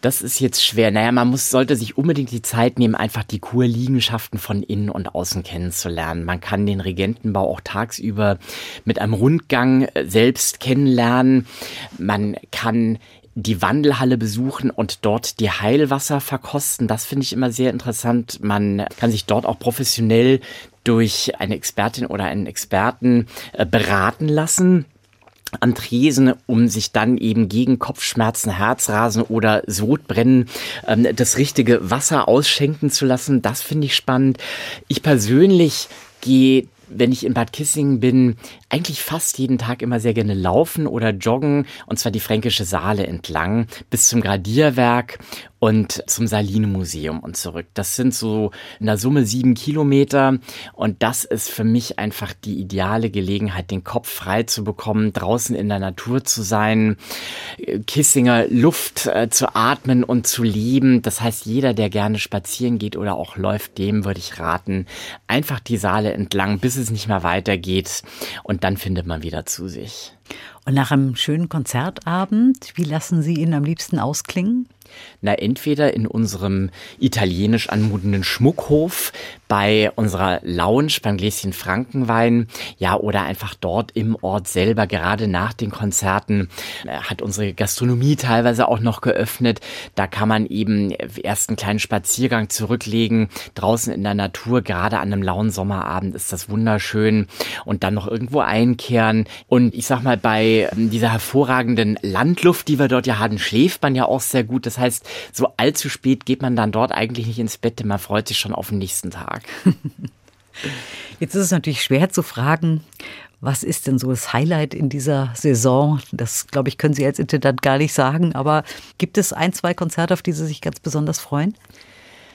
Das ist jetzt schwer. Naja, man muss, sollte sich unbedingt die Zeit nehmen, einfach die Kurliegenschaften von innen und außen kennenzulernen. Man kann den Regentenbau auch tagsüber mit einem Rundgang äh, selbst kennenlernen. Man kann die Wandelhalle besuchen und dort die Heilwasser verkosten. Das finde ich immer sehr interessant. Man kann sich dort auch professionell durch eine Expertin oder einen Experten äh, beraten lassen an Tresen, um sich dann eben gegen Kopfschmerzen, Herzrasen oder Sodbrennen ähm, das richtige Wasser ausschenken zu lassen. Das finde ich spannend. Ich persönlich gehe wenn ich in Bad Kissingen bin, eigentlich fast jeden Tag immer sehr gerne laufen oder joggen, und zwar die Fränkische Saale entlang bis zum Gradierwerk und zum Saline-Museum und zurück. Das sind so in der Summe sieben Kilometer und das ist für mich einfach die ideale Gelegenheit, den Kopf frei zu bekommen, draußen in der Natur zu sein, Kissinger Luft äh, zu atmen und zu leben. Das heißt, jeder, der gerne spazieren geht oder auch läuft, dem würde ich raten, einfach die Saale entlang, bis es nicht mehr weitergeht und dann findet man wieder zu sich. Und nach einem schönen Konzertabend, wie lassen Sie ihn am liebsten ausklingen? Na, entweder in unserem italienisch anmutenden Schmuckhof, bei unserer Lounge, beim Gläschen Frankenwein, ja, oder einfach dort im Ort selber, gerade nach den Konzerten, äh, hat unsere Gastronomie teilweise auch noch geöffnet. Da kann man eben erst einen kleinen Spaziergang zurücklegen, draußen in der Natur, gerade an einem lauen Sommerabend ist das wunderschön und dann noch irgendwo einkehren. Und ich sag mal, bei ähm, dieser hervorragenden Landluft, die wir dort ja haben, schläft man ja auch sehr gut. Das heißt, so allzu spät geht man dann dort eigentlich nicht ins Bett, denn man freut sich schon auf den nächsten Tag. Tag. [laughs] Jetzt ist es natürlich schwer zu fragen, was ist denn so das Highlight in dieser Saison? Das, glaube ich, können Sie als Intendant gar nicht sagen, aber gibt es ein, zwei Konzerte, auf die Sie sich ganz besonders freuen?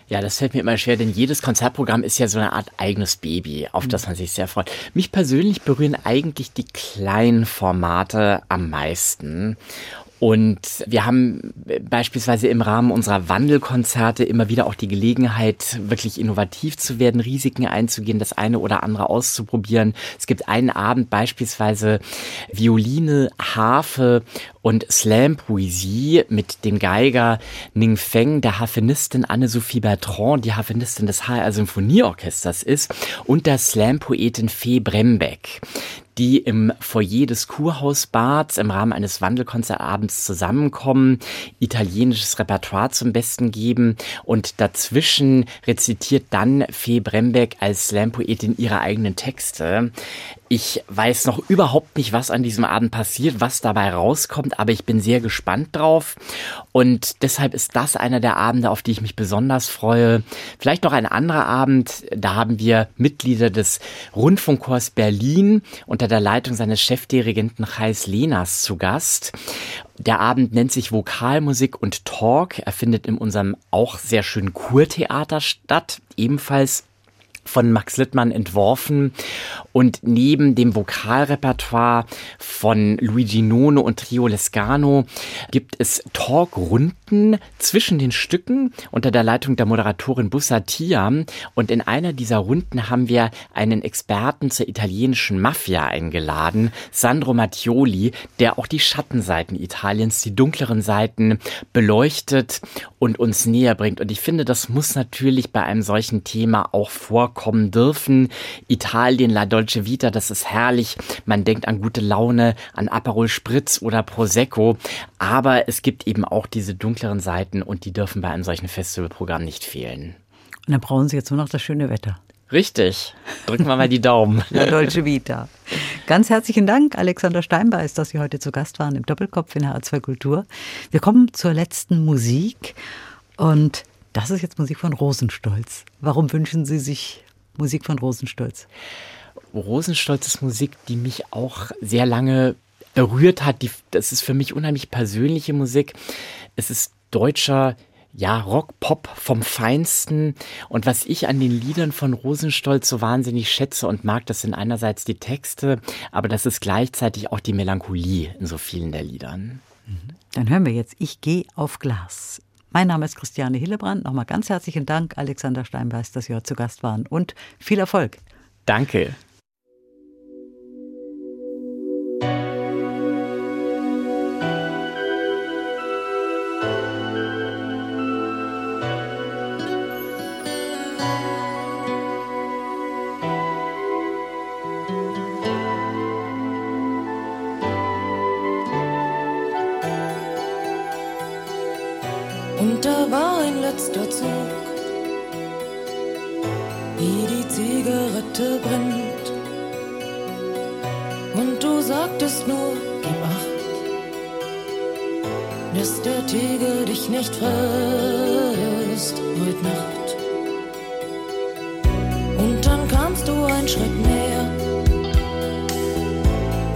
Ja, das fällt mir immer schwer, denn jedes Konzertprogramm ist ja so eine Art eigenes Baby, auf das man sich sehr freut. Mich persönlich berühren eigentlich die kleinen Formate am meisten. Und wir haben beispielsweise im Rahmen unserer Wandelkonzerte immer wieder auch die Gelegenheit, wirklich innovativ zu werden, Risiken einzugehen, das eine oder andere auszuprobieren. Es gibt einen Abend beispielsweise Violine, Harfe und Slam-Poesie mit dem Geiger Ning Feng, der Harfenistin Anne-Sophie Bertrand, die Harfenistin des HR Symphonieorchesters ist, und der Slam-Poetin Fee Brembeck die im Foyer des Kurhausbads im Rahmen eines Wandelkonzertabends zusammenkommen, italienisches Repertoire zum Besten geben und dazwischen rezitiert dann Fee Brembeck als Slam-Poetin ihre eigenen Texte. Ich weiß noch überhaupt nicht, was an diesem Abend passiert, was dabei rauskommt, aber ich bin sehr gespannt drauf. Und deshalb ist das einer der Abende, auf die ich mich besonders freue. Vielleicht noch ein anderer Abend, da haben wir Mitglieder des Rundfunkchors Berlin unter der Leitung seines Chefdirigenten Chais Lenas zu Gast. Der Abend nennt sich Vokalmusik und Talk. Er findet in unserem auch sehr schönen Kurtheater statt, ebenfalls von Max Littmann entworfen und neben dem Vokalrepertoire von Luigi Nono und Trio Lescano gibt es Talkrunden zwischen den Stücken unter der Leitung der Moderatorin Bussatia und in einer dieser Runden haben wir einen Experten zur italienischen Mafia eingeladen, Sandro Mattioli, der auch die Schattenseiten Italiens, die dunkleren Seiten beleuchtet und uns näher bringt. Und ich finde, das muss natürlich bei einem solchen Thema auch vorkommen vorkommen dürfen. Italien, La Dolce Vita, das ist herrlich. Man denkt an gute Laune, an Aperol Spritz oder Prosecco. Aber es gibt eben auch diese dunkleren Seiten und die dürfen bei einem solchen Festivalprogramm nicht fehlen. Und dann brauchen Sie jetzt nur noch das schöne Wetter. Richtig. Drücken wir mal die Daumen. [laughs] La Dolce Vita. Ganz herzlichen Dank, Alexander Steinbeis, dass Sie heute zu Gast waren im Doppelkopf in HR2 Kultur. Wir kommen zur letzten Musik und das ist jetzt Musik von Rosenstolz. Warum wünschen Sie sich Musik von Rosenstolz? Rosenstolz ist Musik, die mich auch sehr lange berührt hat. Die, das ist für mich unheimlich persönliche Musik. Es ist deutscher ja, Rock, Pop vom Feinsten. Und was ich an den Liedern von Rosenstolz so wahnsinnig schätze und mag, das sind einerseits die Texte, aber das ist gleichzeitig auch die Melancholie in so vielen der Liedern. Dann hören wir jetzt Ich gehe auf Glas. Mein Name ist Christiane Hillebrand. Nochmal ganz herzlichen Dank, Alexander Steinbeis, dass Sie heute zu Gast waren und viel Erfolg. Danke.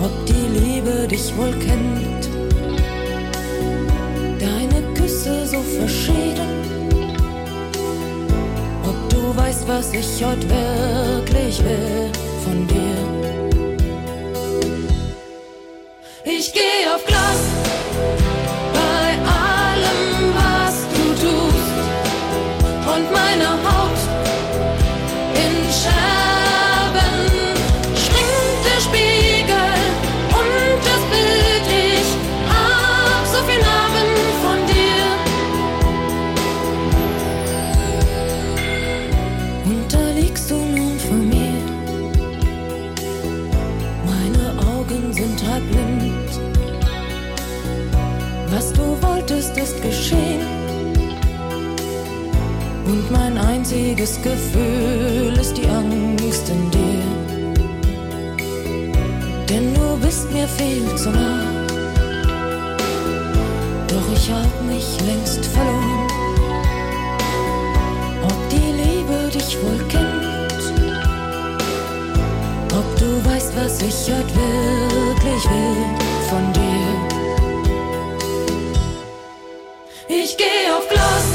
ob die Liebe dich wohl kennt. Deine Küsse so verschieden, ob du weißt, was ich heute wirklich will von dir. Ich gehe auf Glas. Einziges Gefühl ist die Angst in dir. Denn du bist mir viel zu nah. Doch ich hab mich längst verloren. Ob die Liebe dich wohl kennt. Ob du weißt, was ich heute wirklich will von dir. Ich geh auf Glas.